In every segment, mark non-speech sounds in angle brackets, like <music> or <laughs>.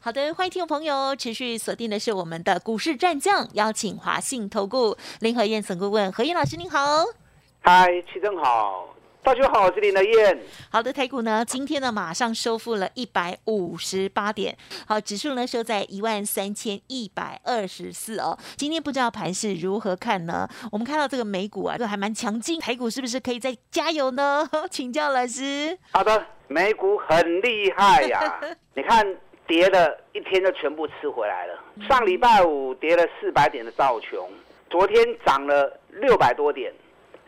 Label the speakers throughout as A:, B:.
A: 好的，欢迎听众朋友持续锁定的是我们的股市战将，邀请华信投顾林和燕总顾问何燕老师，您好。
B: 嗨，齐正好，大家好，我是林和燕。
A: 好的，台股呢，今天呢马上收复了一百五十八点，好，指数呢收在一万三千一百二十四哦。今天不知道盘势如何看呢？我们看到这个美股啊，都还蛮强劲，台股是不是可以再加油呢？<laughs> 请教老师。
B: 好的，美股很厉害呀，<laughs> 你看。跌了一天就全部吃回来了。上礼拜五跌了四百点的道琼，昨天涨了六百多点，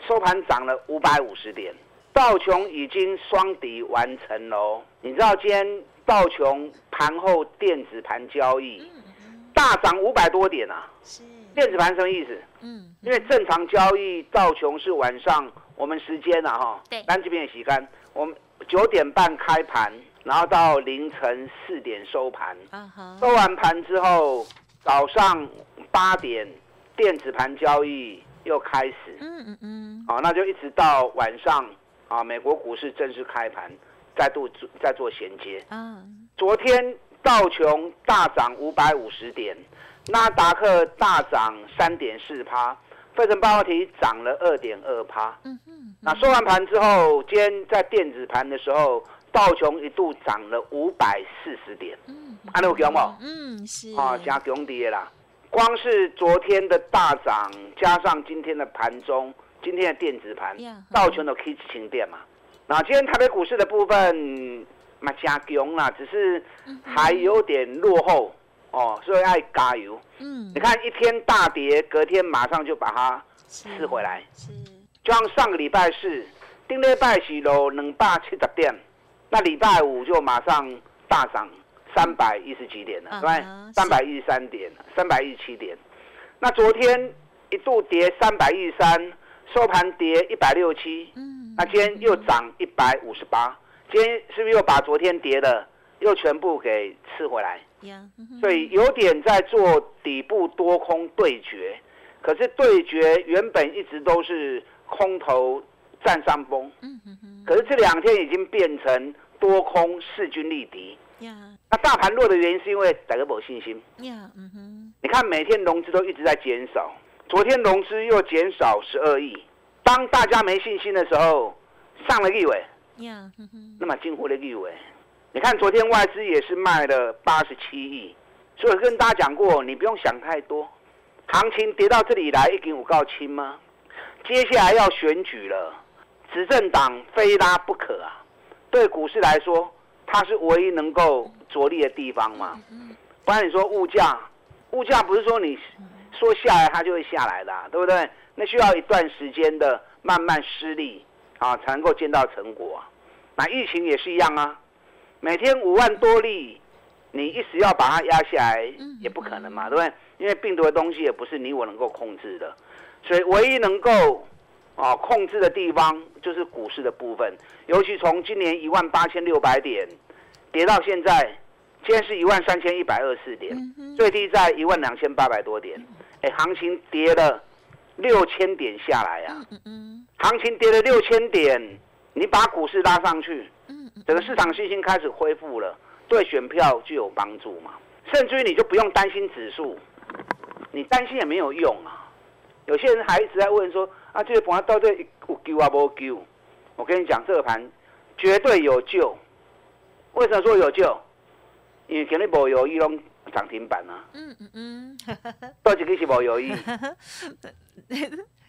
B: 收盘涨了五百五十点。道琼已经双底完成喽。你知道今天道琼盘后电子盘交易大涨五百多点啊？电子盘什么意思？嗯，因为正常交易道琼是晚上我们时间啊哈，单这边也洗干，我们九点半开盘。然后到凌晨四点收盘，收完盘之后，早上八点电子盘交易又开始，嗯嗯嗯，好，那就一直到晚上啊，美国股市正式开盘，再度再做衔接。嗯，昨天道琼大涨五百五十点，纳达克大涨三点四趴，费城半导体涨了二点二趴。嗯嗯，那收完盘之后，今天在电子盘的时候。道琼一度涨了五百四十点，嗯，安有强冇？嗯，是啊，加强跌啦。光是昨天的大涨，加上今天的盘中，今天的电子盘，道琼都 K 轻点嘛。那今天台北股市的部分，嘛加强啦，只是还有点落后哦，所以爱加油。嗯，你看一天大跌，隔天马上就把它吃回来，是，就像上个礼拜四，丁礼拜是落两百七十点。那礼拜五就马上大涨三百一十几点了，对对？三百一十三点，三百一十七点。那昨天一度跌三百一十三，收盘跌一百六十七。嗯。那今天又涨一百五十八，今天是不是又把昨天跌的又全部给吃回来？所以有点在做底部多空对决，可是对决原本一直都是空头占上风。嗯哼哼。可是这两天已经变成多空势均力敌。那大盘弱的原因是因为大家没信心。嗯哼。你看每天融资都一直在减少，昨天融资又减少十二亿。当大家没信心的时候，上了立委。那么进货的立委。你看昨天外资也是卖了八十七亿，所以跟大家讲过，你不用想太多。行情跌到这里来，一定有告清吗？接下来要选举了。执政党非拉不可啊！对股市来说，它是唯一能够着力的地方嘛。不然你说物价，物价不是说你说下来它就会下来的，对不对？那需要一段时间的慢慢施力啊，才能够见到成果。那疫情也是一样啊，每天五万多例，你一时要把它压下来也不可能嘛，对不对？因为病毒的东西也不是你我能够控制的，所以唯一能够。啊，控制的地方就是股市的部分，尤其从今年一万八千六百点跌到现在，今天是一万三千一百二十四点，最低在一万两千八百多点，哎，行情跌了六千点下来啊，行情跌了六千点，你把股市拉上去，整个市场信心开始恢复了，对选票就有帮助嘛，甚至于你就不用担心指数，你担心也没有用啊，有些人还一直在问说。啊，这个盘到底有救啊无救？我跟你讲，这个盘绝对有救。为什么说有救？因为今日无有一拢涨停板啊。嗯嗯嗯。到底个是无有意？<laughs>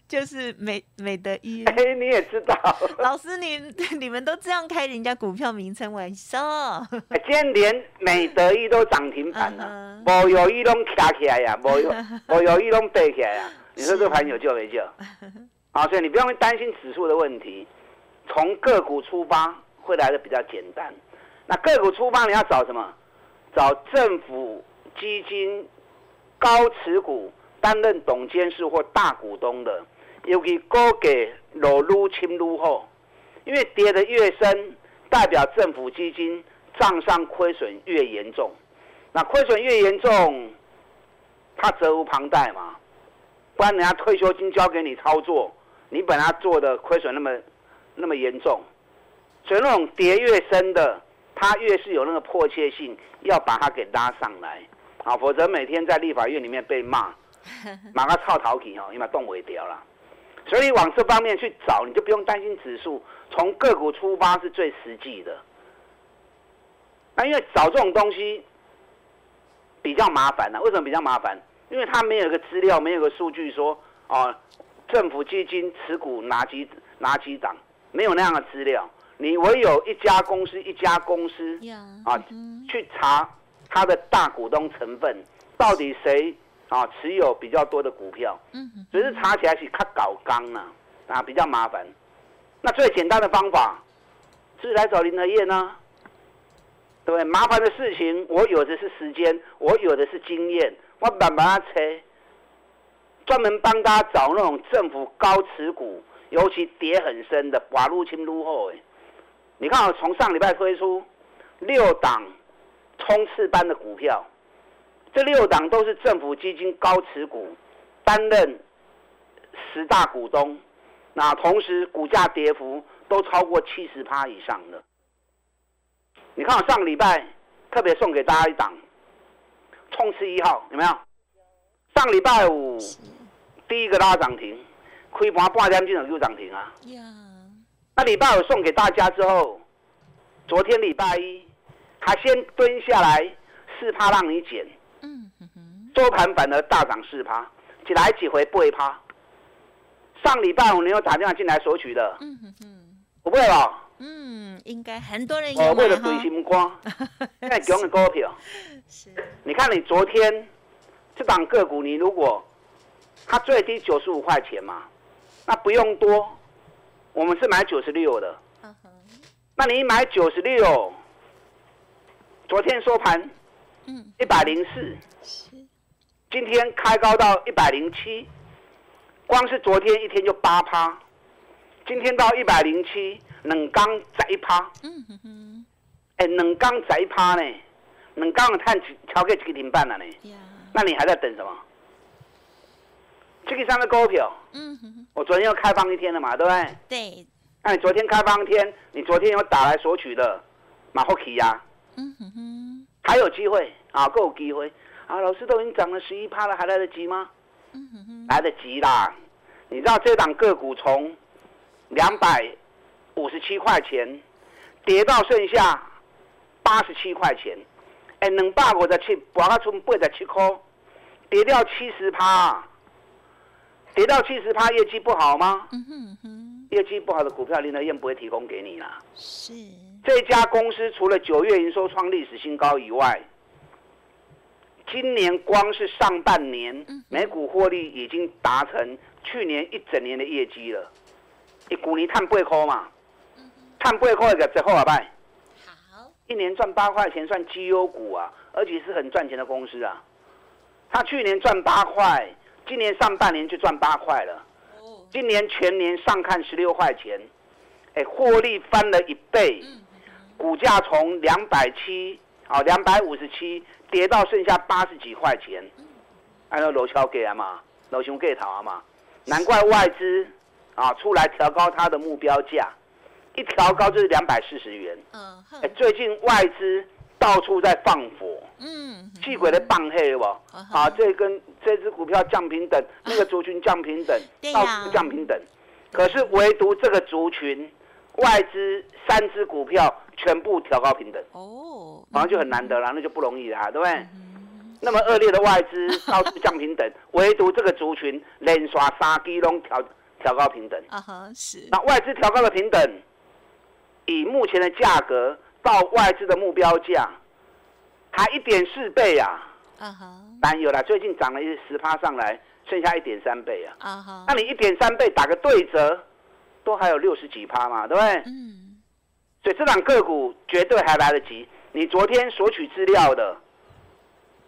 A: 就是美美德一。<laughs>
B: 哎，你也知道。
A: 老师，你你们都这样开人家股票名称玩笑。
B: 今天连美德一都涨停板了，无有一拢卡起来呀，无有 <laughs> 无有一拢背起来呀。你说这个盘有救没救？啊，所以你不用担心指数的问题，从个股出发会来的比较简单。那个股出发你要找什么？找政府基金高持股担任董监事或大股东的，尤其高给落入侵入后，因为跌得越深，代表政府基金账上亏损越严重。那亏损越严重，他责无旁贷嘛。不然人家退休金交给你操作，你本来做的亏损那么那么严重，所以那种跌越深的，它越是有那个迫切性，要把它给拉上来啊，否则每天在立法院里面被骂，马上操逃体哦，你把动尾掉了。所以往这方面去找，你就不用担心指数，从个股出发是最实际的。那因为找这种东西比较麻烦呢，为什么比较麻烦？因为它没有一个资料，没有个数据说，哦，政府基金持股哪几哪几档，没有那样的资料。你唯有一家公司一家公司啊，去查它的大股东成分，到底谁啊持有比较多的股票？嗯，只是查起来是看搞纲啊，啊比较麻烦。那最简单的方法是来找林和燕呢？对，麻烦的事情我有的是时间，我有的是经验。我慢慢车，专门帮他找那种政府高持股，尤其跌很深的，寡入侵入后哎。你看，我从上礼拜推出六档冲刺班的股票，这六档都是政府基金高持股，担任十大股东，那同时股价跌幅都超过七十趴以上的。你看，我上礼拜特别送给大家一档。冲刺一号有没有？上礼拜五第一个拉涨停，开盘半点钟就涨停啊！那礼拜五送给大家之后，昨天礼拜一还先蹲下来四趴让你减，嗯收盘反而大涨四趴，几来几回不一趴。上礼拜五你有打电话进来索取的，嗯不会吧？
A: 嗯，应该很多人有哦，
B: 为了追星光，在讲 <laughs> 的股票。是。你看，你昨天这档个股，你如果它最低九十五块钱嘛，那不用多，我们是买九十六的。那你买九十六，昨天收盘，嗯，一百零四。是。今天开高到一百零七，光是昨天一天就八趴，今天到一百零七。两缸十一趴，嗯哼哼，哎，两缸十一趴呢，两缸的碳超过一个零半了呢，那你还在等什么？这个上的股票，嗯哼，我昨天又开放一天了嘛，对不对？
A: 对。
B: 那你昨天开放一天，你昨天有打来索取的，马后奇呀，嗯哼哼，还有机会啊，够有机会啊！老师都已经涨了十一趴了，还来得及吗？嗯哼哼，来得及啦！你知道这档个股从两百。五十七块钱，跌到剩下八十七块钱，哎，两百五十七，博到剩八十七块，跌掉七十趴，跌到七十趴，业绩不好吗？嗯哼哼，业绩不好的股票，林德燕不会提供给你啦。是，这家公司除了九月营收创历史新高以外，今年光是上半年每股获利已经达成去年一整年的业绩了，一股你探八块嘛。探八块的之后啊，拜，好，一年赚八块钱算绩优股啊，而且是很赚钱的公司啊。他去年赚八块，今年上半年就赚八块了。今年全年上看十六块钱，哎，获利翻了一倍，股价从两百七啊两百五十七跌到剩下八十几块钱。按照楼桥给啊嘛，楼熊给讨啊嘛，难怪外资啊出来调高它的目标价。一调高就是两百四十元。嗯，最近外资到处在放火。嗯，气鬼的棒黑不？啊，这跟这只股票降平等，那个族群降平等，到处降平等。可是唯独这个族群，外资三只股票全部调高平等。哦，好像就很难得了，那就不容易了，对不对？那么恶劣的外资到处降平等，<laughs> 唯独这个族群连刷三基拢调调高平等。啊哈，是。那外资调高了平等。以目前的价格到外资的目标价，还一点四倍啊！啊哈，然有了，最近涨了一十趴上来，剩下一点三倍啊！啊哈，那你一点三倍打个对折，都还有六十几趴嘛，对不对？嗯。所以这档个股绝对还来得及。你昨天索取资料的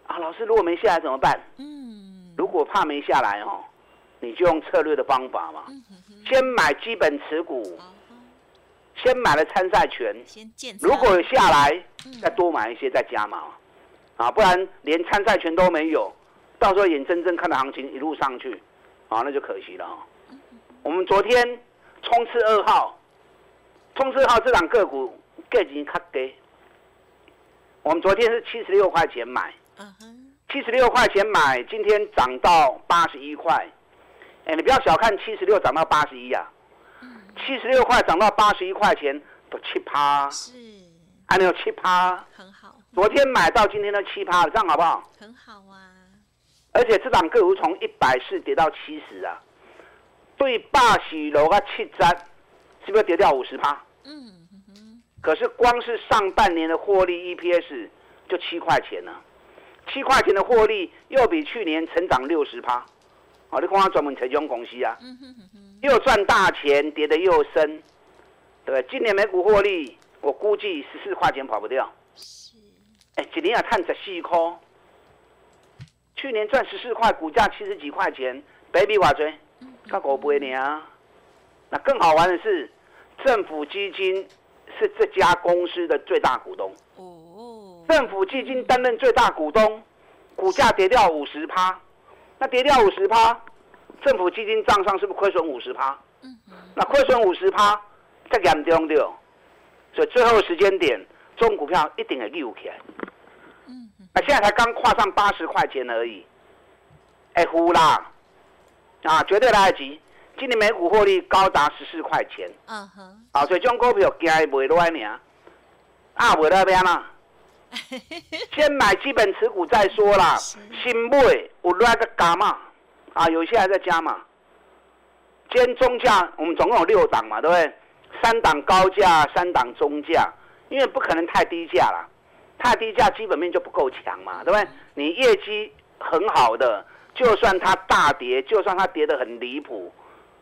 B: 啊，老师如果没下来怎么办？嗯。如果怕没下来哦，你就用策略的方法嘛，先买基本持股，先买了参赛权，如果下来再多买一些再加码，啊，不然连参赛权都没有，到时候眼睁睁看着行情一路上去，啊，那就可惜了。我们昨天冲刺二号，冲刺二号这档个股价钱较低，我们昨天是七十六块钱买，七十六块钱买，今天涨到八十一块。哎，你不要小看七十六涨到八十一呀，七十六块涨到八十一块钱都七趴，
A: 是，
B: 还有七趴，
A: 很好。
B: 昨天买到今天的七趴，这样好不好？
A: 很好啊。
B: 而且这档个股从一百四跌到七十啊，对霸喜楼啊七折，是不是跌掉五十趴？嗯可是光是上半年的获利 EPS 就七块钱呢，七块钱的获利又比去年成长六十趴。好，你看我专门这种公司啊，又赚大钱，跌得又深，对今年每股获利，我估计十四块钱跑不掉。是，哎，今年要探十四块，去年赚十四块，股价七十几块钱，baby 话追，看五倍呢啊。那更好玩的是，政府基金是这家公司的最大股东。哦。政府基金担任最大股东，股价跌掉五十趴。那跌掉五十趴，政府基金账上是不是亏损五十趴？那亏损五十趴，再严重掉，所以最后时间点，中股票一定会溜起来。嗯，那现在才刚跨上八十块钱而已，哎呼啦，啊，绝对来得及。今年每股获利高达十四块钱。嗯哼。啊，所以这种股票惊卖落来呢，啊，卖那边啦。<laughs> 先买基本持股再说啦，新买有那个加嘛，啊，有些还在加嘛。今天中价我们总共有六档嘛，对不对？三档高价，三档中价，因为不可能太低价了，太低价基本面就不够强嘛，对不对？你业绩很好的，就算它大跌，就算它跌得很离谱，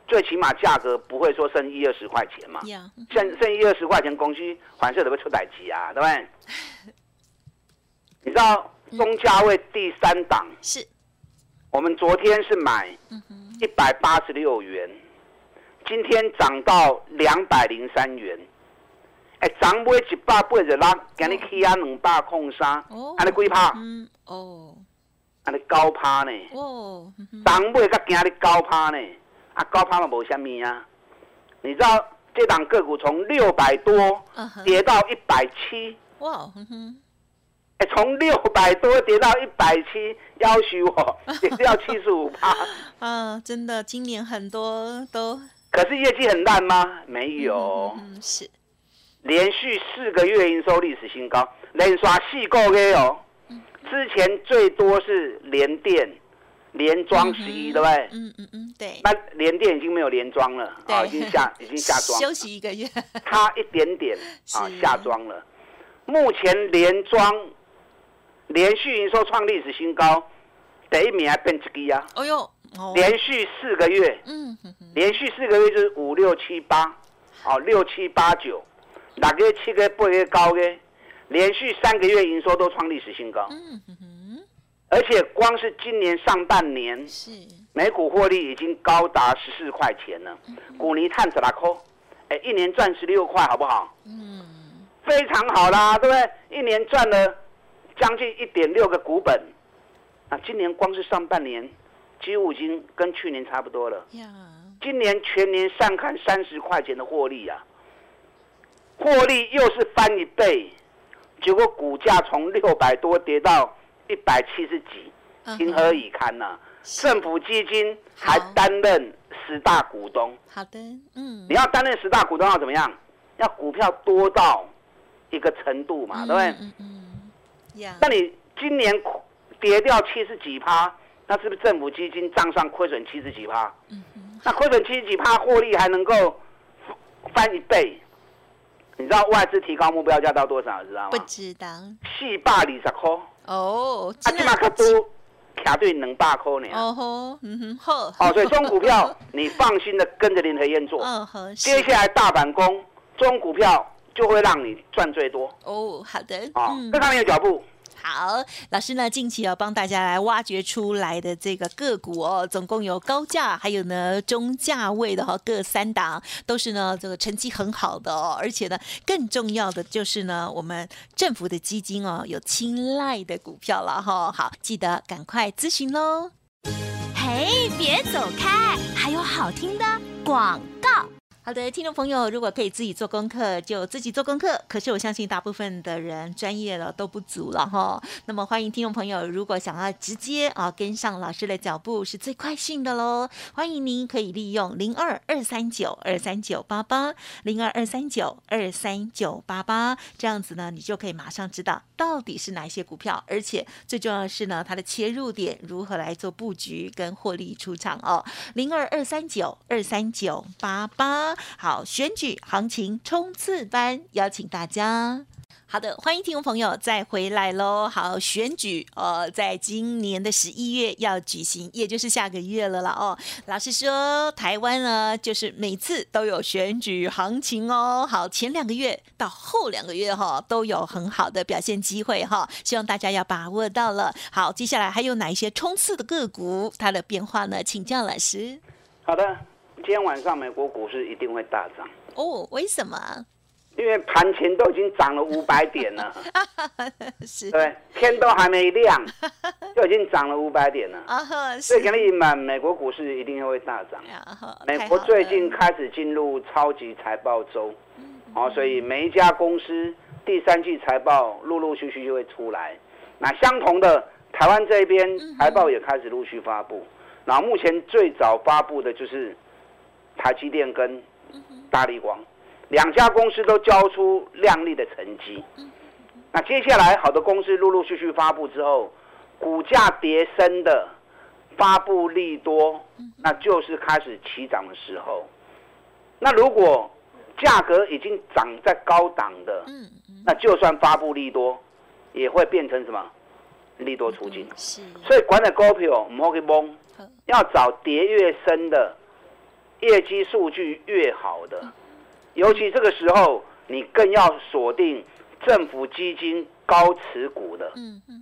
B: 最起码价格不会说剩一二十块钱嘛。剩剩一二十块钱，公司还是得会出代机啊，对不对？<laughs> 你知道中价位第三档
A: 是，
B: 我们昨天是买一百八十六元，今天涨到两百零三元，哎，涨买一百八十六，今日起啊两百空三，安尼几趴？嗯，哦，安尼高趴呢？哦，涨买甲今日高趴呢？啊，高趴嘛无虾米啊？你知道这档个股从六百多跌到一百七？哇，从六百多跌到一百七，要求我 <laughs> 也是要七十五趴。<laughs>
A: 啊，真的，今年很多都。
B: 可是业绩很烂吗？没有。嗯，是。连续四个月营收历史新高，连刷四个月哦。之前最多是连电连装十一，对不对？嗯嗯嗯，对。那连电已经没有连装了，啊，已经下 <laughs> 已经下装。
A: 休息一个月。
B: 差一点点啊，下装了。目前连装。连续营收创历史新高，第一名还变一支啊！哎呦，连续四个月，嗯，连续四个月就是五六七八，好六七八九，哪个七个八个高的，连续三个月营收都创历史新高，嗯哼，而且光是今年上半年，是。每股获利已经高达十四块钱了，股尼探十拉扣，哎，一年赚十六块，好不好？嗯，非常好啦，对不对？一年赚了。将近一点六个股本，啊，今年光是上半年，几乎已经跟去年差不多了。今年全年上看三十块钱的获利啊，获利又是翻一倍，结果股价从六百多跌到一百七十几，情何以堪呐？政府基金还担任十大股东。
A: 好的，嗯，
B: 你要担任十大股东要怎么样？要股票多到一个程度嘛，对不对？嗯嗯。那你今年跌掉七十几趴，那是不是政府基金账上亏损七十几趴？那亏损七十几趴，获利还能够翻一倍？你知道外资提高目标价到多少？知道吗？
A: 不知道。
B: 四百二十块。哦。啊，起码可多卡对两百块呢。哦吼，嗯哼，好。哦，所以中股票你放心的跟着林和燕做。<laughs> 嗯哼。接下来大板工中股票。就会让你赚最多
A: 哦。好的，
B: 啊，跟上你的脚步。
A: 好，老师呢近期要帮大家来挖掘出来的这个个股哦，总共有高价，还有呢中价位的哈，各三档都是呢这个成绩很好的哦，而且呢更重要的就是呢我们政府的基金哦有青睐的股票了哈，好，记得赶快咨询喽。
C: 嘿，别走开，还有好听的广告。
A: 好的，听众朋友，如果可以自己做功课，就自己做功课。可是我相信大部分的人专业了都不足了哈。那么欢迎听众朋友，如果想要直接啊跟上老师的脚步，是最快讯的喽。欢迎您可以利用零二二三九二三九八八零二二三九二三九八八，这样子呢，你就可以马上知道到底是哪一些股票，而且最重要的是呢，它的切入点如何来做布局跟获利出场哦。零二二三九二三九八八。好，选举行情冲刺班邀请大家。好的，欢迎听众朋友再回来喽。好，选举哦，在今年的十一月要举行，也就是下个月了了哦。老实说，台湾呢，就是每次都有选举行情哦。好，前两个月到后两个月哈，都有很好的表现机会哈。希望大家要把握到了。好，接下来还有哪一些冲刺的个股？它的变化呢？请教老师。
B: 好的。今天晚上美国股市一定会大涨
A: 哦？为什么？
B: 因为盘前都已经涨了五百点了，<laughs>
A: 是，
B: 对，天都还没亮，<laughs> 就已经涨了五百点了啊！所以给你满，美国股市一定会大涨。美国最近开始进入超级财报周，哦，所以每一家公司第三季财报陆陆续续就会出来。那相同的，台湾这边财报也开始陆续发布。那目前最早发布的就是。台积电跟大力光两家公司都交出亮丽的成绩。那接下来好的公司陆陆续续发布之后，股价跌升的发布利多，那就是开始起涨的时候。那如果价格已经涨在高档的，那就算发布利多，也会变成什么利多出尽。所以管理股票唔好去懵，要找跌越深的。业绩数据越好的，尤其这个时候，你更要锁定政府基金高持股的，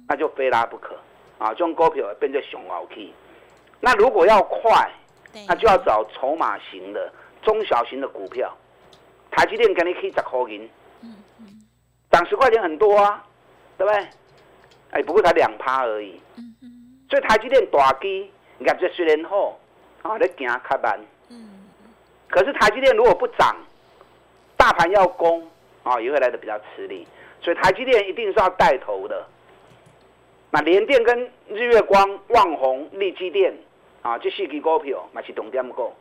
B: 那就非拉不可啊！这种股票变成熊好 K。那如果要快，那就要找筹码型的中小型的股票。台积电给你可以十块银，涨十块钱很多啊，对不对？哎，不过才两趴而已。所以台积电大基，你看这虽然好，啊，你行较慢。可是台积电如果不涨，大盘要攻啊，也会来的比较吃力。所以台积电一定是要带头的。那联电跟日月光、旺宏、利基电啊，这四支股票，买起懂点够，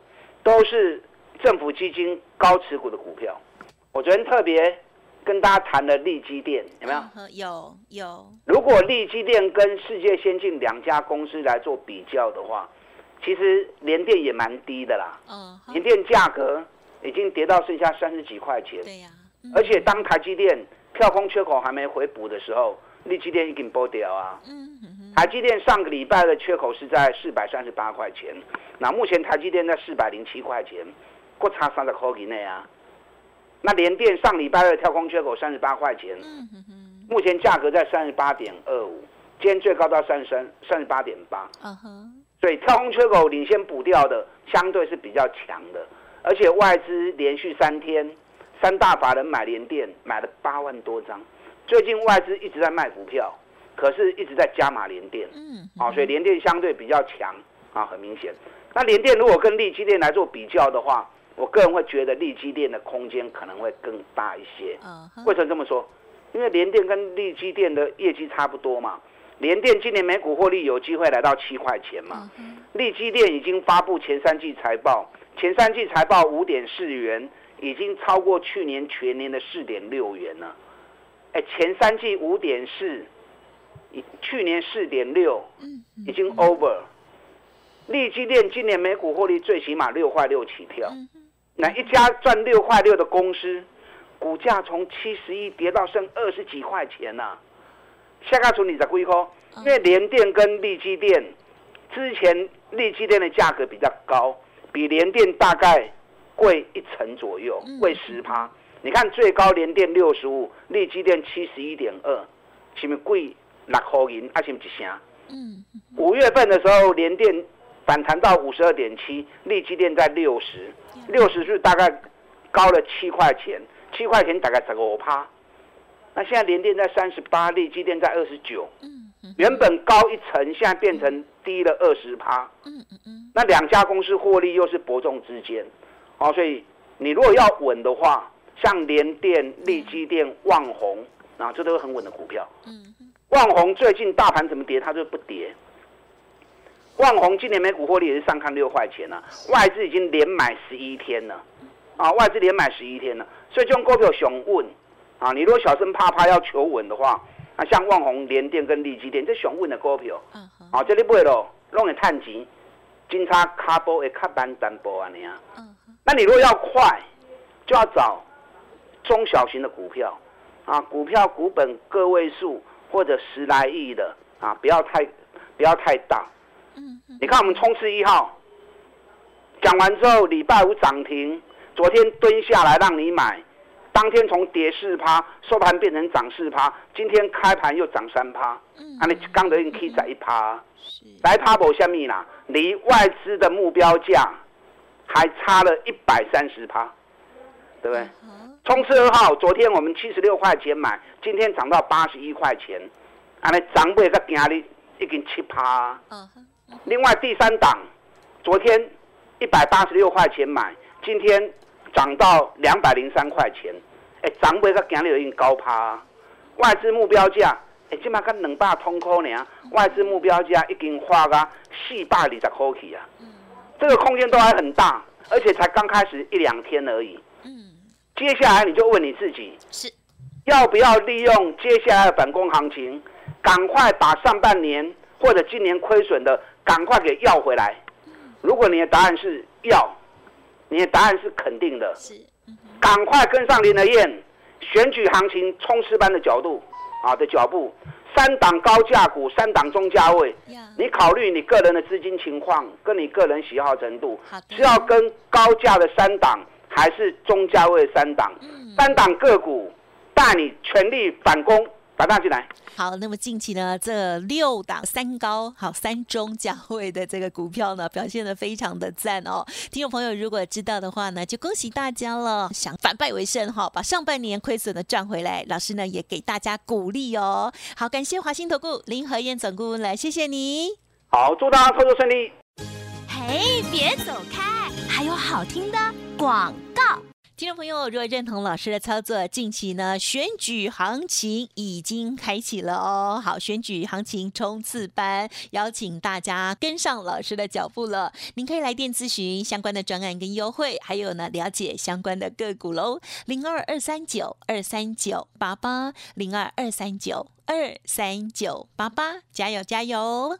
B: 都是政府基金高持股的股票。我昨天特别跟大家谈了利基电，有没有？
A: 有有。
B: 如果利基电跟世界先进两家公司来做比较的话。其实联电也蛮低的啦，联电价格已经跌到剩下三十几块钱。
A: 对呀，
B: 而且当台积电跳空缺口还没回补的时候，立积电已经剥掉啊。嗯台积电上个礼拜的缺口是在四百三十八块钱，那目前台积电在四百零七块钱，不差三十块以内啊。那联电上礼拜的跳空缺口三十八块钱，嗯目前价格在三十八点二五，今天最高到三十三三十八点八。所以跳空缺口领先补掉的，相对是比较强的，而且外资连续三天，三大法人买联电买了八万多张，最近外资一直在卖股票，可是一直在加码联电，嗯，啊，所以联电相对比较强啊，很明显。那联电如果跟利基电来做比较的话，我个人会觉得利基电的空间可能会更大一些。为什么这么说？因为联电跟利基电的业绩差不多嘛。联电今年每股获利有机会来到七块钱嘛？利基电已经发布前三季财报，前三季财报五点四元，已经超过去年全年的四点六元了。哎，前三季五点四，去年四点六，已经 over。利基电今年每股获利最起码六块六起跳，那一家赚六块六的公司，股价从七十一跌到剩二十几块钱呢？下个处理在几块？因为联电跟利基电之前利基电的价格比较高，比联电大概贵一成左右，贵十趴。你看最高联电六十五，利基电七十一点二，前面贵六块银，啊，是不是一声？嗯。五月份的时候，联电反弹到五十二点七，利基电在六十，六十是大概高了七块钱，七块钱大概十五趴。那现在联电在三十八，立基电在二十九。原本高一层，现在变成低了二十趴。嗯嗯嗯。那两家公司获利又是伯仲之间，哦，所以你如果要稳的话，像联电、利基电、旺宏，啊，这都是很稳的股票。嗯。旺宏最近大盘怎么跌，它就不跌。旺宏今年每股获利也是上看六块钱了，外资已经连买十一天了。啊，外资连买十一天了，所以这种股票熊稳。啊，你如果小声怕怕要求稳的话。那，像旺宏、联电跟利基电，这上稳的股票，啊，这里买咯，拢会探钱，金叉卡波会卡单单波啊，你啊。那你如果要快，就要找中小型的股票，啊，股票股本个位数或者十来亿的，啊，不要太不要太大。你看我们冲刺一号，讲完之后，礼拜五涨停，昨天蹲下来让你买。当天从跌四趴收盘变成涨四趴，今天开盘又涨三趴，啊，你刚得已经可以涨一趴，来趴博下面啦，离外资的目标价还差了一百三十趴，对不对？冲刺二号，昨天我们七十六块钱买，今天涨到八十一块钱，啊，你涨不个今日已经七趴。另外第三档，昨天一百八十六块钱买，今天涨到两百零三块钱。哎，涨尾个今日已经高趴，啊外资目标价，哎，即马刚两百通科呢，外资目标价已经花个四百二十块去啊，这个空间都还很大，而且才刚开始一两天而已。嗯，接下来你就问你自己，是要不要利用接下来的反攻行情，赶快把上半年或者今年亏损的赶快给要回来？如果你的答案是要，你的答案是肯定的。是。赶快跟上林德燕选举行情冲刺般的角度啊的脚步，三档高价股，三档中价位，你考虑你个人的资金情况，跟你个人喜好程度，是要跟高价的三档，还是中价位三档？三档个股带你全力反攻。打大进来。
A: 好，那么近期呢，这六档三高好三中价位的这个股票呢，表现的非常的赞哦。听众朋友如果知道的话呢，就恭喜大家了。想反败为胜哈，把上半年亏损的赚回来，老师呢也给大家鼓励哦。好，感谢华兴投顾林和燕总顾问来，谢谢你。
B: 好，祝大家操作顺利。
C: 嘿，别走开，还有好听的广告。
A: 听众朋友，如果认同老师的操作，近期呢选举行情已经开启了哦。好，选举行情冲刺班，邀请大家跟上老师的脚步了。您可以来电咨询相关的专案跟优惠，还有呢了解相关的个股喽。零二二三九二三九八八零二二三九二三九八八，加油加油！